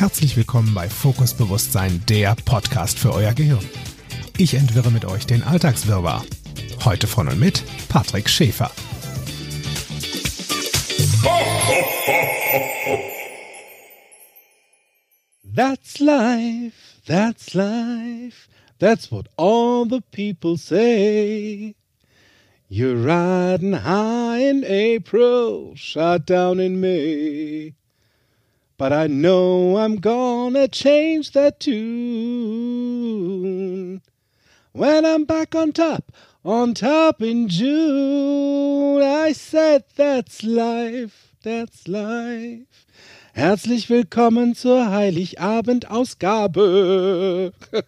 Herzlich willkommen bei Fokus Bewusstsein, der Podcast für euer Gehirn. Ich entwirre mit euch den Alltagswirrwarr. Heute von und mit Patrick Schäfer. That's life, that's life, that's what all the people say. You're riding high in April, shot down in May. But I know I'm gonna change that tune. When I'm back on top, on top in June, I said that's life, that's life. Herzlich willkommen zur Heiligabendausgabe.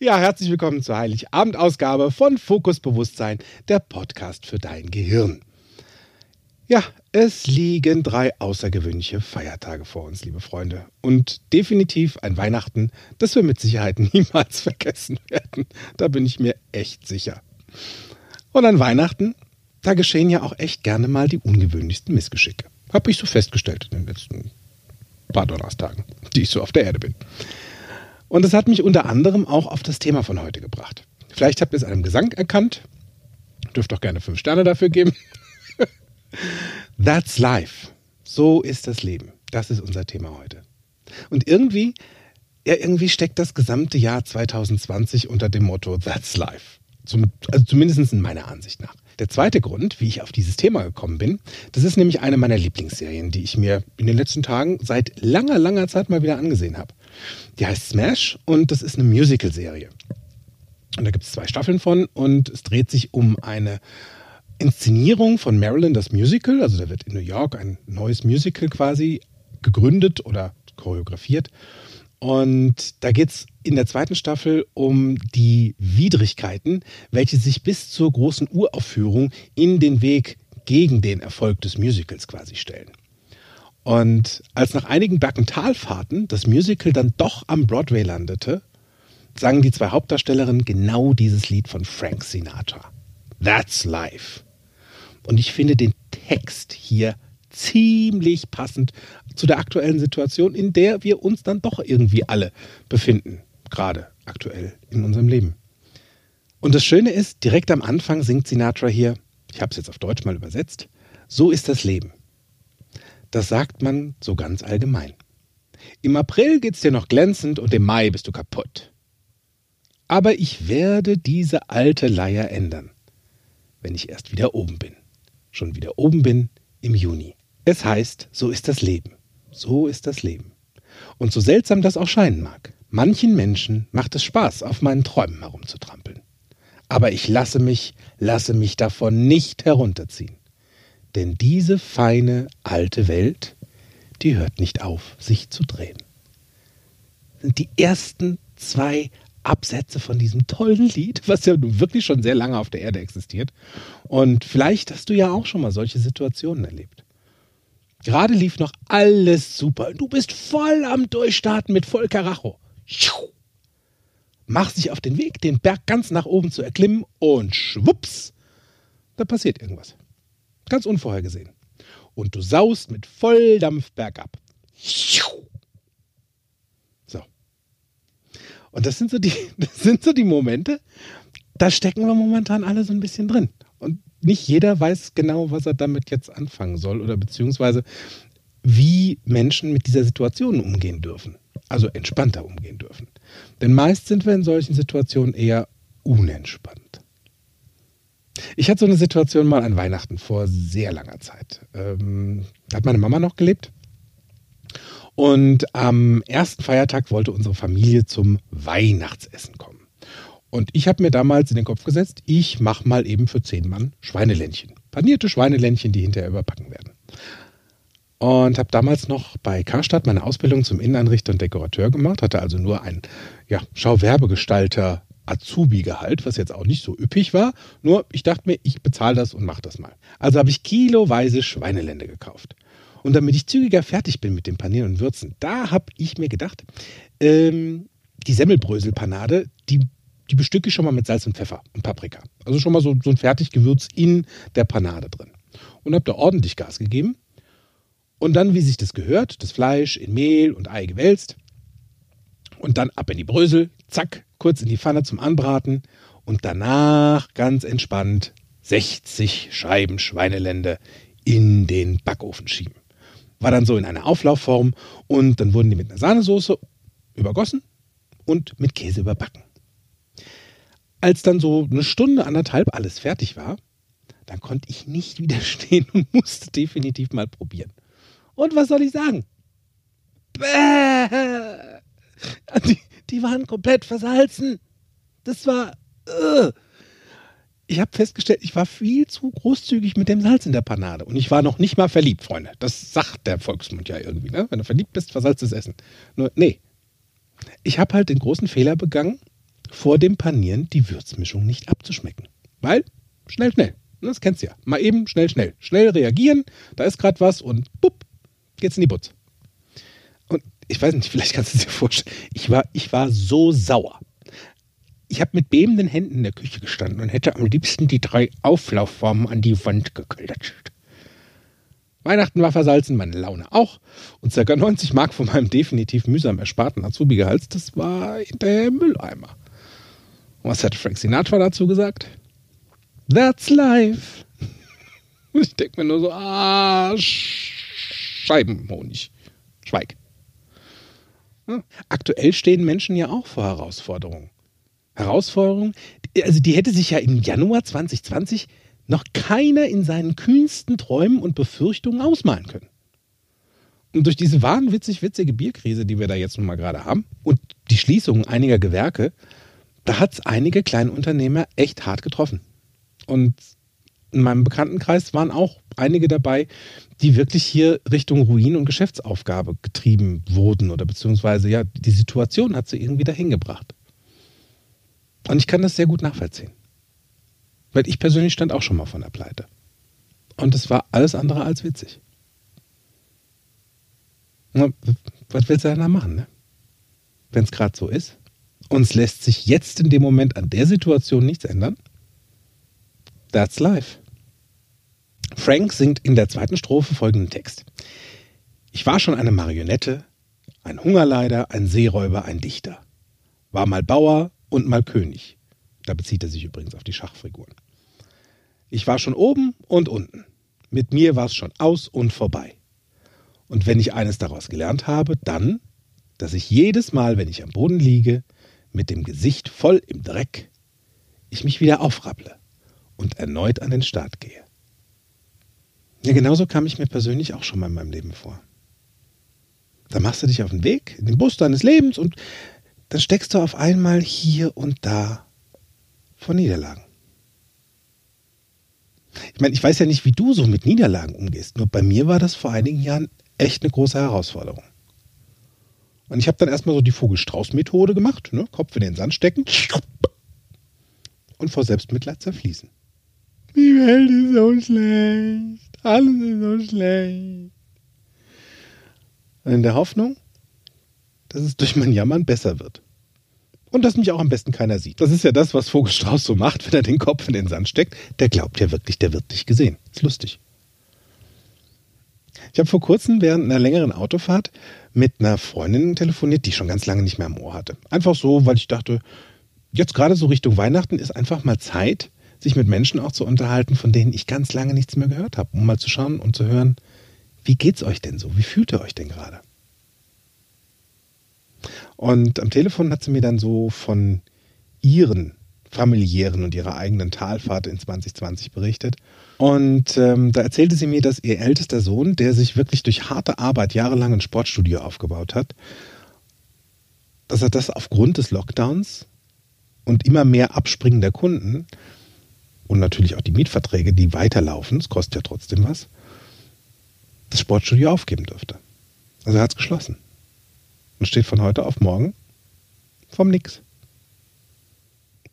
ja, herzlich willkommen zur Heiligabendausgabe von Fokus Bewusstsein, der Podcast für dein Gehirn. Ja, es liegen drei außergewöhnliche Feiertage vor uns, liebe Freunde. Und definitiv ein Weihnachten, das wir mit Sicherheit niemals vergessen werden. Da bin ich mir echt sicher. Und an Weihnachten, da geschehen ja auch echt gerne mal die ungewöhnlichsten Missgeschicke. Habe ich so festgestellt in den letzten paar Donnerstagen, die ich so auf der Erde bin. Und das hat mich unter anderem auch auf das Thema von heute gebracht. Vielleicht habt ihr es einem Gesang erkannt. Dürft doch gerne fünf Sterne dafür geben. That's life. So ist das Leben. Das ist unser Thema heute. Und irgendwie, ja, irgendwie steckt das gesamte Jahr 2020 unter dem Motto That's life. Zum, also zumindest in meiner Ansicht nach. Der zweite Grund, wie ich auf dieses Thema gekommen bin, das ist nämlich eine meiner Lieblingsserien, die ich mir in den letzten Tagen seit langer, langer Zeit mal wieder angesehen habe. Die heißt Smash und das ist eine Musical-Serie. Und da gibt es zwei Staffeln von und es dreht sich um eine Inszenierung von Marilyn, das Musical. Also da wird in New York ein neues Musical quasi gegründet oder choreografiert. Und da geht es in der zweiten Staffel um die Widrigkeiten, welche sich bis zur großen Uraufführung in den Weg gegen den Erfolg des Musicals quasi stellen. Und als nach einigen Berg- und Talfahrten das Musical dann doch am Broadway landete, sangen die zwei Hauptdarstellerinnen genau dieses Lied von Frank Sinatra. That's Life. Und ich finde den Text hier ziemlich passend zu der aktuellen Situation, in der wir uns dann doch irgendwie alle befinden, gerade aktuell in unserem Leben. Und das Schöne ist, direkt am Anfang singt Sinatra hier, ich habe es jetzt auf Deutsch mal übersetzt, so ist das Leben. Das sagt man so ganz allgemein. Im April geht's dir noch glänzend und im Mai bist du kaputt. Aber ich werde diese alte Leier ändern, wenn ich erst wieder oben bin. Schon wieder oben bin im Juni. Es heißt, so ist das Leben. So ist das Leben. Und so seltsam das auch scheinen mag, manchen Menschen macht es Spaß, auf meinen Träumen herumzutrampeln. Aber ich lasse mich, lasse mich davon nicht herunterziehen. Denn diese feine alte Welt, die hört nicht auf, sich zu drehen. Sind die ersten zwei Absätze von diesem tollen Lied, was ja nun wirklich schon sehr lange auf der Erde existiert. Und vielleicht hast du ja auch schon mal solche Situationen erlebt. Gerade lief noch alles super. Du bist voll am Durchstarten mit voll Karacho. Mach dich auf den Weg, den Berg ganz nach oben zu erklimmen und schwupps, da passiert irgendwas. Ganz unvorhergesehen. Und du saust mit Volldampf bergab. So. Und das sind so die, das sind so die Momente, da stecken wir momentan alle so ein bisschen drin. Und nicht jeder weiß genau, was er damit jetzt anfangen soll oder beziehungsweise wie Menschen mit dieser Situation umgehen dürfen. Also entspannter umgehen dürfen. Denn meist sind wir in solchen Situationen eher unentspannt. Ich hatte so eine Situation mal an Weihnachten vor sehr langer Zeit. Ähm, da hat meine Mama noch gelebt. Und am ersten Feiertag wollte unsere Familie zum Weihnachtsessen kommen. Und ich habe mir damals in den Kopf gesetzt, ich mache mal eben für zehn Mann Schweineländchen. Panierte Schweineländchen, die hinterher überbacken werden. Und habe damals noch bei Karstadt meine Ausbildung zum Inneneinrichter und Dekorateur gemacht, hatte also nur ein ja, Schauwerbegestalter Azubi-Gehalt, was jetzt auch nicht so üppig war. Nur ich dachte mir, ich bezahle das und mache das mal. Also habe ich kiloweise Schweinelände gekauft. Und damit ich zügiger fertig bin mit dem Panieren und Würzen, da habe ich mir gedacht, ähm, die Semmelbröselpanade, die die bestücke ich schon mal mit Salz und Pfeffer und Paprika. Also schon mal so, so ein Fertiggewürz in der Panade drin. Und habe da ordentlich Gas gegeben. Und dann, wie sich das gehört, das Fleisch in Mehl und Ei gewälzt. Und dann ab in die Brösel, zack, kurz in die Pfanne zum Anbraten. Und danach ganz entspannt 60 Scheiben Schweinelende in den Backofen schieben. War dann so in einer Auflaufform und dann wurden die mit einer Sahnesoße übergossen und mit Käse überbacken. Als dann so eine Stunde, anderthalb alles fertig war, dann konnte ich nicht widerstehen und musste definitiv mal probieren. Und was soll ich sagen? Die, die waren komplett versalzen. Das war. Uh. Ich habe festgestellt, ich war viel zu großzügig mit dem Salz in der Panade. Und ich war noch nicht mal verliebt, Freunde. Das sagt der Volksmund ja irgendwie. Ne? Wenn du verliebt bist, versalztes Essen. Nur, nee. Ich habe halt den großen Fehler begangen, vor dem Panieren die Würzmischung nicht abzuschmecken. Weil, schnell, schnell. Das kennst du ja. Mal eben, schnell, schnell. Schnell reagieren, da ist gerade was und bupp, geht's in die Butz. Und ich weiß nicht, vielleicht kannst du dir vorstellen, ich war, ich war so sauer. Ich habe mit bebenden Händen in der Küche gestanden und hätte am liebsten die drei Auflaufformen an die Wand geklatscht. Weihnachten war versalzen, meine Laune auch. Und ca. 90 Mark von meinem definitiv mühsam ersparten Azubi-Gehalt, das war hinterher Mülleimer. Und was hat Frank Sinatra dazu gesagt? That's life. Und ich denke mir nur so, ah, Scheibenhonig. Schweig. Aktuell stehen Menschen ja auch vor Herausforderungen. Herausforderungen, also die hätte sich ja im Januar 2020 noch keiner in seinen kühnsten Träumen und Befürchtungen ausmalen können. Und durch diese wahnwitzig witzige Bierkrise, die wir da jetzt nun mal gerade haben, und die Schließung einiger Gewerke, da hat es einige kleine Unternehmer echt hart getroffen. Und in meinem Bekanntenkreis waren auch einige dabei, die wirklich hier Richtung Ruin und Geschäftsaufgabe getrieben wurden oder beziehungsweise ja, die Situation hat sie irgendwie dahin gebracht. Und ich kann das sehr gut nachvollziehen. Weil ich persönlich stand auch schon mal von der Pleite. Und es war alles andere als witzig. Na, was willst du denn da machen, ne? Wenn es gerade so ist. Und es lässt sich jetzt in dem Moment an der Situation nichts ändern. That's life. Frank singt in der zweiten Strophe folgenden Text. Ich war schon eine Marionette, ein Hungerleider, ein Seeräuber, ein Dichter. War mal Bauer und mal König. Da bezieht er sich übrigens auf die Schachfiguren. Ich war schon oben und unten. Mit mir war es schon aus und vorbei. Und wenn ich eines daraus gelernt habe, dann, dass ich jedes Mal, wenn ich am Boden liege, mit dem Gesicht voll im Dreck, ich mich wieder aufrapple und erneut an den Start gehe. Ja, genauso kam ich mir persönlich auch schon mal in meinem Leben vor. Da machst du dich auf den Weg, in den Bus deines Lebens und dann steckst du auf einmal hier und da vor Niederlagen. Ich meine, ich weiß ja nicht, wie du so mit Niederlagen umgehst, nur bei mir war das vor einigen Jahren echt eine große Herausforderung. Und ich habe dann erstmal so die Vogelstrauß-Methode gemacht, ne? Kopf in den Sand stecken und vor Selbstmitleid zerfließen. Die Welt ist so schlecht. Alles ist so schlecht. Und in der Hoffnung, dass es durch mein Jammern besser wird. Und dass mich auch am besten keiner sieht. Das ist ja das, was Vogelstrauß so macht, wenn er den Kopf in den Sand steckt. Der glaubt ja wirklich, der wird nicht gesehen. Ist lustig. Ich habe vor kurzem während einer längeren Autofahrt mit einer Freundin telefoniert, die ich schon ganz lange nicht mehr am Ohr hatte. Einfach so, weil ich dachte, jetzt gerade so Richtung Weihnachten ist einfach mal Zeit, sich mit Menschen auch zu unterhalten, von denen ich ganz lange nichts mehr gehört habe, um mal zu schauen und zu hören, wie geht's euch denn so? Wie fühlt ihr euch denn gerade? Und am Telefon hat sie mir dann so von ihren familiären und ihrer eigenen Talfahrt in 2020 berichtet. Und ähm, da erzählte sie mir, dass ihr ältester Sohn, der sich wirklich durch harte Arbeit jahrelang ein Sportstudio aufgebaut hat, dass er das aufgrund des Lockdowns und immer mehr abspringender Kunden und natürlich auch die Mietverträge, die weiterlaufen, es kostet ja trotzdem was, das Sportstudio aufgeben dürfte. Also er hat es geschlossen und steht von heute auf morgen vom Nix.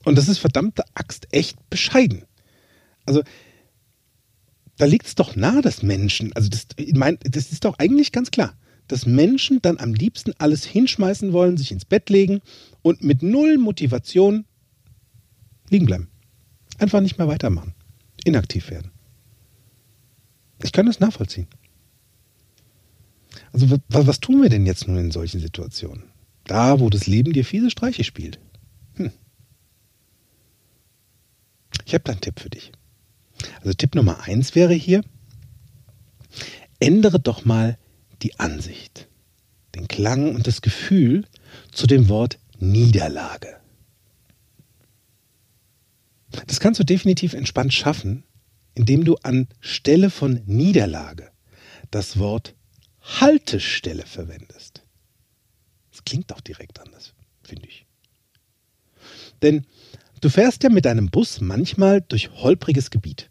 Und das ist verdammte Axt echt bescheiden. Also da liegt es doch nahe, dass Menschen, also das, ich mein, das ist doch eigentlich ganz klar, dass Menschen dann am liebsten alles hinschmeißen wollen, sich ins Bett legen und mit null Motivation liegen bleiben. Einfach nicht mehr weitermachen. Inaktiv werden. Ich kann das nachvollziehen. Also was, was tun wir denn jetzt nun in solchen Situationen? Da, wo das Leben dir fiese Streiche spielt. Hm. Ich habe da einen Tipp für dich. Also Tipp Nummer eins wäre hier, ändere doch mal die Ansicht, den Klang und das Gefühl zu dem Wort Niederlage. Das kannst du definitiv entspannt schaffen, indem du anstelle von Niederlage das Wort Haltestelle verwendest. Das klingt auch direkt anders, finde ich. Denn du fährst ja mit deinem Bus manchmal durch holpriges Gebiet,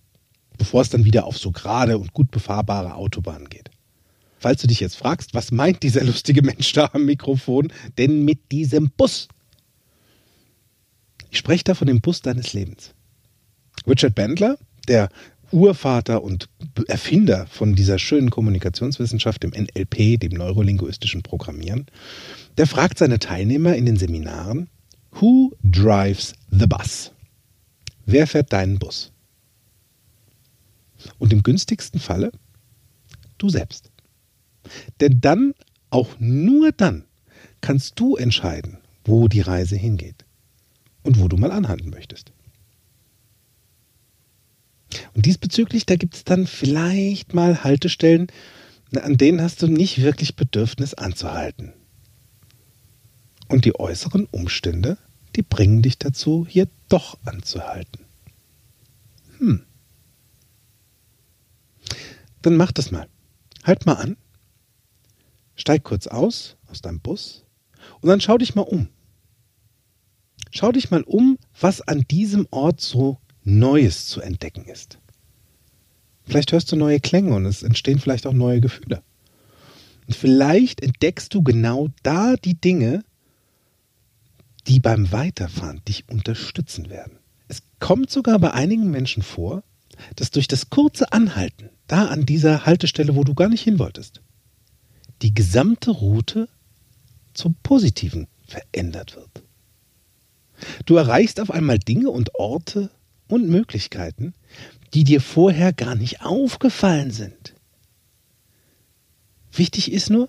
bevor es dann wieder auf so gerade und gut befahrbare Autobahnen geht. Falls du dich jetzt fragst, was meint dieser lustige Mensch da am Mikrofon denn mit diesem Bus? Ich spreche da von dem Bus deines Lebens. Richard Bandler, der Urvater und Erfinder von dieser schönen Kommunikationswissenschaft, dem NLP, dem neurolinguistischen Programmieren, der fragt seine Teilnehmer in den Seminaren, Who drives the bus? Wer fährt deinen Bus? Und im günstigsten Falle du selbst. Denn dann, auch nur dann, kannst du entscheiden, wo die Reise hingeht und wo du mal anhalten möchtest. Und diesbezüglich, da gibt es dann vielleicht mal Haltestellen, an denen hast du nicht wirklich Bedürfnis anzuhalten. Und die äußeren Umstände, die bringen dich dazu, hier doch anzuhalten. Hm. Dann mach das mal. Halt mal an. Steig kurz aus, aus deinem Bus, und dann schau dich mal um. Schau dich mal um, was an diesem Ort so Neues zu entdecken ist. Vielleicht hörst du neue Klänge und es entstehen vielleicht auch neue Gefühle. Und vielleicht entdeckst du genau da die Dinge, die beim Weiterfahren dich unterstützen werden. Es kommt sogar bei einigen Menschen vor, dass durch das kurze Anhalten, da an dieser Haltestelle, wo du gar nicht hin wolltest, die gesamte Route zum Positiven verändert wird. Du erreichst auf einmal Dinge und Orte und Möglichkeiten, die dir vorher gar nicht aufgefallen sind. Wichtig ist nur,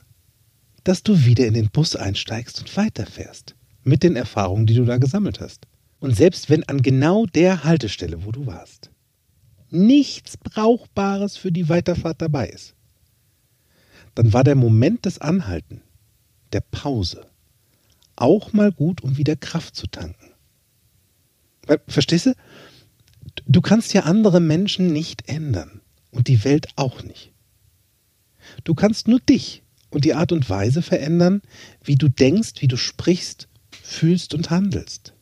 dass du wieder in den Bus einsteigst und weiterfährst mit den Erfahrungen, die du da gesammelt hast. Und selbst wenn an genau der Haltestelle, wo du warst, nichts Brauchbares für die Weiterfahrt dabei ist, dann war der Moment des Anhalten, der Pause, auch mal gut, um wieder Kraft zu tanken. Verstehst du? Du kannst ja andere Menschen nicht ändern und die Welt auch nicht. Du kannst nur dich und die Art und Weise verändern, wie du denkst, wie du sprichst, fühlst und handelst.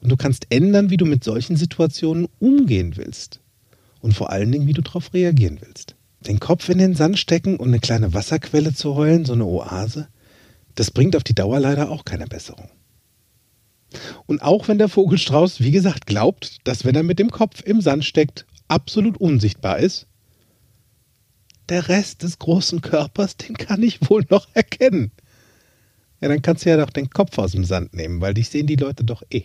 Und du kannst ändern, wie du mit solchen Situationen umgehen willst. Und vor allen Dingen, wie du darauf reagieren willst. Den Kopf in den Sand stecken und eine kleine Wasserquelle zu heulen, so eine Oase, das bringt auf die Dauer leider auch keine Besserung. Und auch wenn der Vogelstrauß, wie gesagt, glaubt, dass wenn er mit dem Kopf im Sand steckt, absolut unsichtbar ist, der Rest des großen Körpers, den kann ich wohl noch erkennen. Ja, dann kannst du ja doch den Kopf aus dem Sand nehmen, weil dich sehen die Leute doch eh.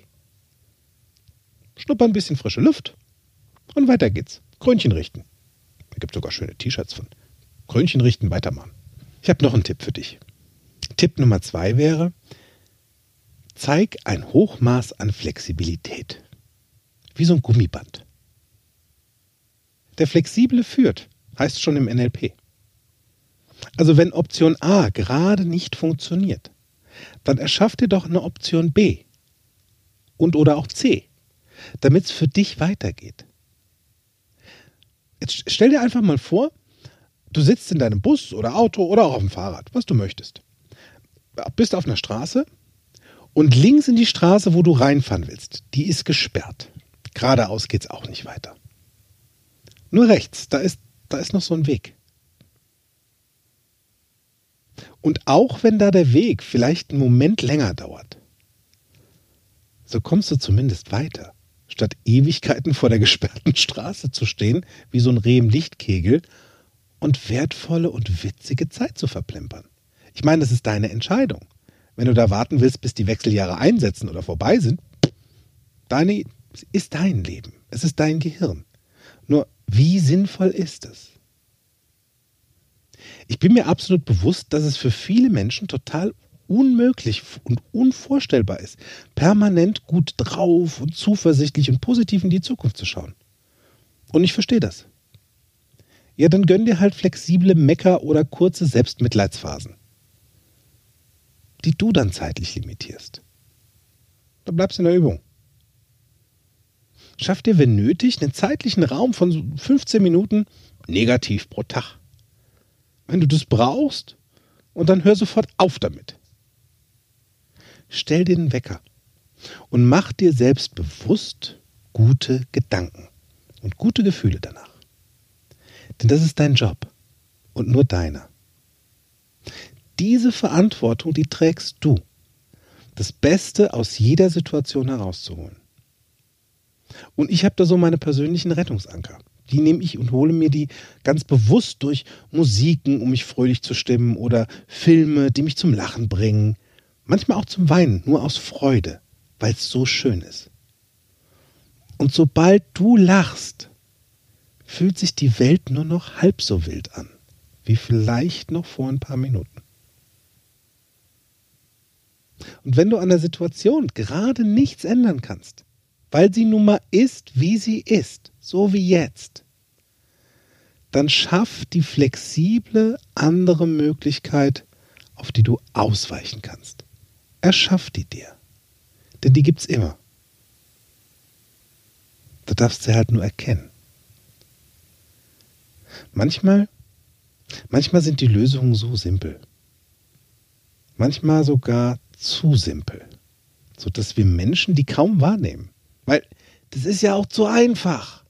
Schnupper ein bisschen frische Luft und weiter geht's. Krönchen richten. Da gibt sogar schöne T-Shirts von. Krönchen richten, weitermachen. Ich habe noch einen Tipp für dich. Tipp Nummer zwei wäre, Zeig ein Hochmaß an Flexibilität. Wie so ein Gummiband. Der Flexible führt, heißt schon im NLP. Also wenn Option A gerade nicht funktioniert, dann erschaff dir doch eine Option B und oder auch C, damit es für dich weitergeht. Jetzt stell dir einfach mal vor, du sitzt in deinem Bus oder Auto oder auch auf dem Fahrrad, was du möchtest. Bist auf einer Straße und links in die Straße, wo du reinfahren willst, die ist gesperrt. Geradeaus geht's auch nicht weiter. Nur rechts, da ist, da ist noch so ein Weg. Und auch wenn da der Weg vielleicht einen Moment länger dauert, so kommst du zumindest weiter, statt Ewigkeiten vor der gesperrten Straße zu stehen, wie so ein Reh im Lichtkegel, und wertvolle und witzige Zeit zu verplempern. Ich meine, das ist deine Entscheidung. Wenn du da warten willst, bis die Wechseljahre einsetzen oder vorbei sind, deine, ist dein Leben. Es ist dein Gehirn. Nur, wie sinnvoll ist es? Ich bin mir absolut bewusst, dass es für viele Menschen total unmöglich und unvorstellbar ist, permanent gut drauf und zuversichtlich und positiv in die Zukunft zu schauen. Und ich verstehe das. Ja, dann gönn dir halt flexible Mecker oder kurze Selbstmitleidsphasen, die du dann zeitlich limitierst. Dann bleibst du in der Übung. Schaff dir, wenn nötig, einen zeitlichen Raum von 15 Minuten negativ pro Tag. Wenn du das brauchst, und dann hör sofort auf damit. Stell dir den Wecker und mach dir selbst bewusst gute Gedanken und gute Gefühle danach. Denn das ist dein Job und nur deiner. Diese Verantwortung, die trägst du, das Beste aus jeder Situation herauszuholen. Und ich habe da so meine persönlichen Rettungsanker. Die nehme ich und hole mir die ganz bewusst durch Musiken, um mich fröhlich zu stimmen oder Filme, die mich zum Lachen bringen. Manchmal auch zum Weinen, nur aus Freude, weil es so schön ist. Und sobald du lachst, fühlt sich die Welt nur noch halb so wild an, wie vielleicht noch vor ein paar Minuten. Und wenn du an der Situation gerade nichts ändern kannst, weil sie nun mal ist, wie sie ist, so wie jetzt, dann schaff die flexible andere Möglichkeit, auf die du ausweichen kannst. Erschaff die dir. Denn die gibt's immer. Du darfst sie halt nur erkennen. Manchmal, manchmal sind die Lösungen so simpel. Manchmal sogar zu simpel, sodass wir Menschen die kaum wahrnehmen. Weil das ist ja auch zu einfach.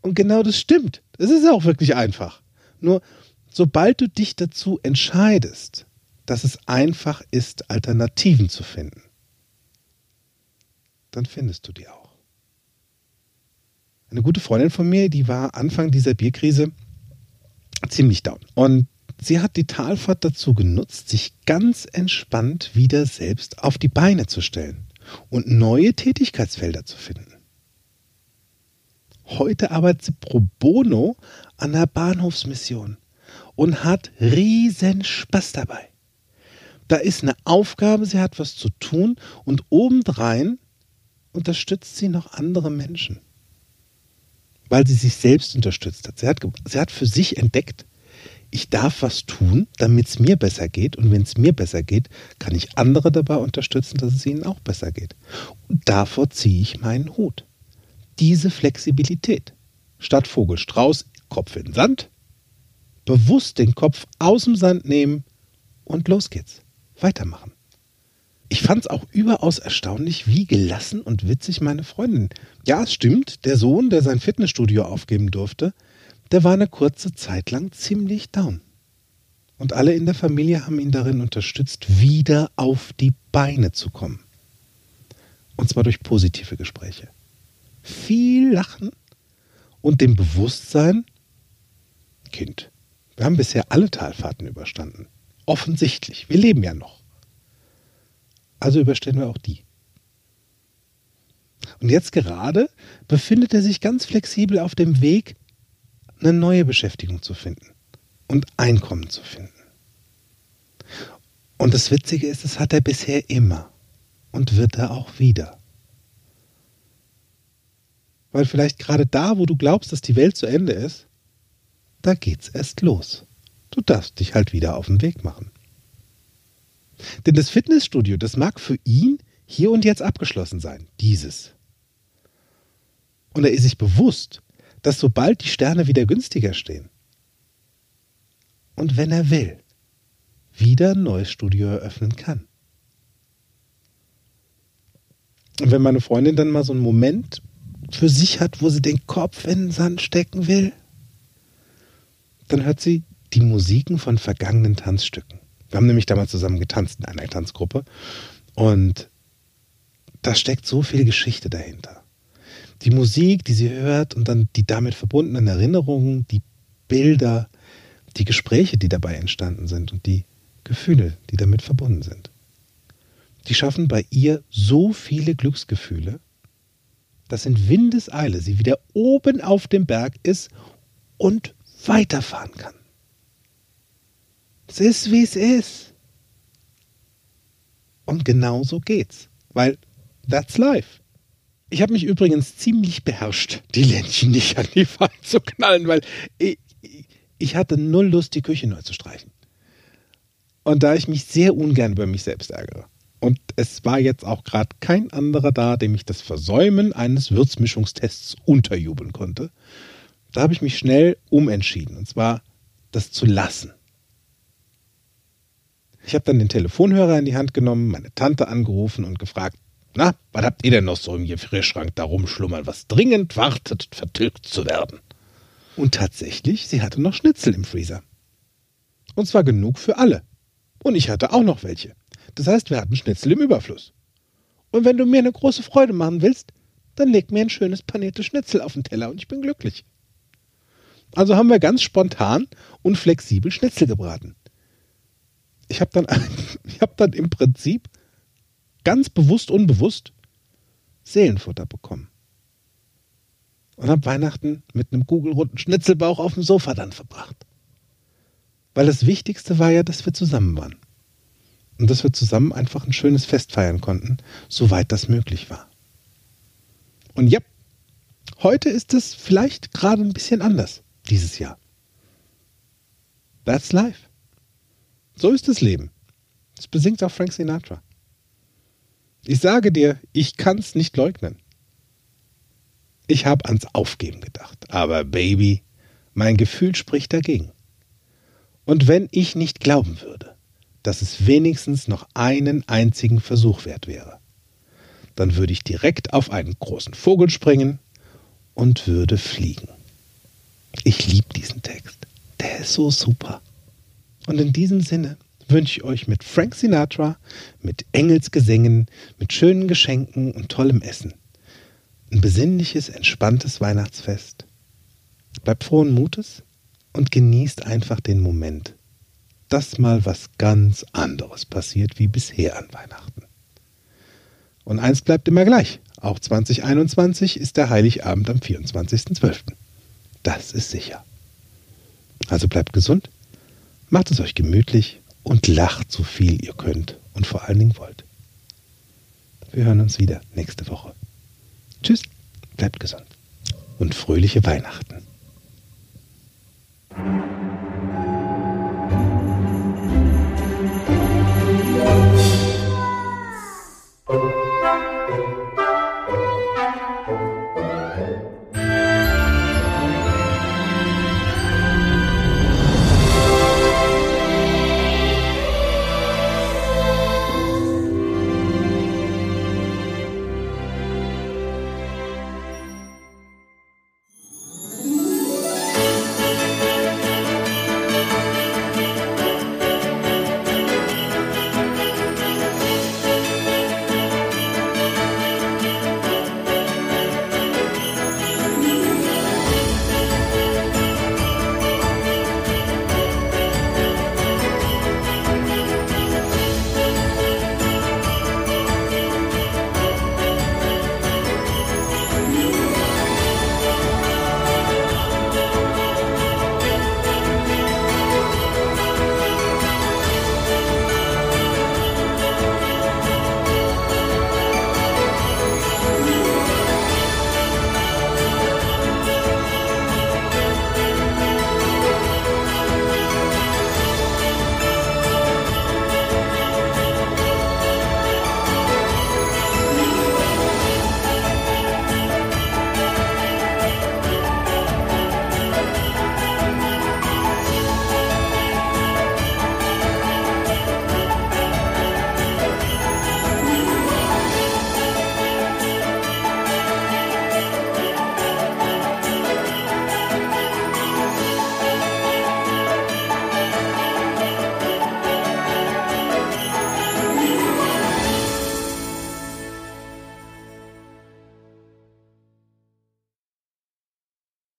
Und genau das stimmt. Es ist auch wirklich einfach. Nur sobald du dich dazu entscheidest, dass es einfach ist, Alternativen zu finden, dann findest du die auch. Eine gute Freundin von mir, die war Anfang dieser Bierkrise ziemlich down. Und sie hat die Talfahrt dazu genutzt, sich ganz entspannt wieder selbst auf die Beine zu stellen und neue Tätigkeitsfelder zu finden. Heute arbeitet sie pro bono an der Bahnhofsmission und hat riesen Spaß dabei. Da ist eine Aufgabe, sie hat was zu tun und obendrein unterstützt sie noch andere Menschen. Weil sie sich selbst unterstützt hat. Sie hat, sie hat für sich entdeckt, ich darf was tun, damit es mir besser geht. Und wenn es mir besser geht, kann ich andere dabei unterstützen, dass es ihnen auch besser geht. Und davor ziehe ich meinen Hut. Diese Flexibilität. Statt Vogelstrauß, Kopf in den Sand, bewusst den Kopf aus dem Sand nehmen und los geht's. Weitermachen. Ich fand es auch überaus erstaunlich, wie gelassen und witzig meine Freundin. Ja, es stimmt, der Sohn, der sein Fitnessstudio aufgeben durfte, der war eine kurze Zeit lang ziemlich down. Und alle in der Familie haben ihn darin unterstützt, wieder auf die Beine zu kommen. Und zwar durch positive Gespräche. Viel Lachen und dem Bewusstsein, Kind, wir haben bisher alle Talfahrten überstanden. Offensichtlich, wir leben ja noch. Also überstehen wir auch die. Und jetzt gerade befindet er sich ganz flexibel auf dem Weg, eine neue Beschäftigung zu finden und Einkommen zu finden. Und das Witzige ist, das hat er bisher immer und wird er auch wieder. Weil vielleicht gerade da, wo du glaubst, dass die Welt zu Ende ist, da geht's erst los. Du darfst dich halt wieder auf den Weg machen. Denn das Fitnessstudio, das mag für ihn hier und jetzt abgeschlossen sein, dieses. Und er ist sich bewusst, dass sobald die Sterne wieder günstiger stehen und wenn er will, wieder ein neues Studio eröffnen kann. Und wenn meine Freundin dann mal so einen Moment für sich hat, wo sie den Kopf in den Sand stecken will, dann hört sie die Musiken von vergangenen Tanzstücken. Wir haben nämlich damals zusammen getanzt in einer Tanzgruppe und da steckt so viel Geschichte dahinter die Musik, die sie hört und dann die damit verbundenen Erinnerungen, die Bilder, die Gespräche, die dabei entstanden sind und die Gefühle, die damit verbunden sind. Die schaffen bei ihr so viele Glücksgefühle, dass in Windeseile sie wieder oben auf dem Berg ist und weiterfahren kann. Es ist, wie es ist. Und genau so geht's. Weil that's life. Ich habe mich übrigens ziemlich beherrscht, die Ländchen nicht an die Wand zu knallen, weil ich, ich hatte null Lust, die Küche neu zu streichen. Und da ich mich sehr ungern über mich selbst ärgere. Und es war jetzt auch gerade kein anderer da, dem ich das Versäumen eines Würzmischungstests unterjubeln konnte. Da habe ich mich schnell umentschieden. Und zwar das zu lassen. Ich habe dann den Telefonhörer in die Hand genommen, meine Tante angerufen und gefragt, na, was habt ihr denn noch so im Gefrierschrank da rumschlummern, was dringend wartet, vertilgt zu werden? Und tatsächlich, sie hatte noch Schnitzel im Freezer. Und zwar genug für alle. Und ich hatte auch noch welche. Das heißt, wir hatten Schnitzel im Überfluss. Und wenn du mir eine große Freude machen willst, dann leg mir ein schönes paniertes Schnitzel auf den Teller und ich bin glücklich. Also haben wir ganz spontan und flexibel Schnitzel gebraten. Ich habe dann, hab dann im Prinzip ganz bewusst, unbewusst Seelenfutter bekommen. Und habe Weihnachten mit einem kugelrunden Schnitzelbauch auf dem Sofa dann verbracht. Weil das Wichtigste war ja, dass wir zusammen waren. Und dass wir zusammen einfach ein schönes Fest feiern konnten, soweit das möglich war. Und ja, heute ist es vielleicht gerade ein bisschen anders, dieses Jahr. That's life. So ist das Leben. Das besingt auch Frank Sinatra. Ich sage dir, ich kann's nicht leugnen. Ich habe ans Aufgeben gedacht, aber Baby, mein Gefühl spricht dagegen. Und wenn ich nicht glauben würde, dass es wenigstens noch einen einzigen Versuch wert wäre, dann würde ich direkt auf einen großen Vogel springen und würde fliegen. Ich liebe diesen Text. Der ist so super. Und in diesem Sinne wünsche ich euch mit Frank Sinatra, mit Engelsgesängen, mit schönen Geschenken und tollem Essen ein besinnliches, entspanntes Weihnachtsfest. Bleibt frohen Mutes und genießt einfach den Moment, dass mal was ganz anderes passiert wie bisher an Weihnachten. Und eins bleibt immer gleich. Auch 2021 ist der Heiligabend am 24.12. Das ist sicher. Also bleibt gesund, macht es euch gemütlich und lacht so viel ihr könnt und vor allen Dingen wollt. Wir hören uns wieder nächste Woche. Tschüss, bleibt gesund und fröhliche Weihnachten.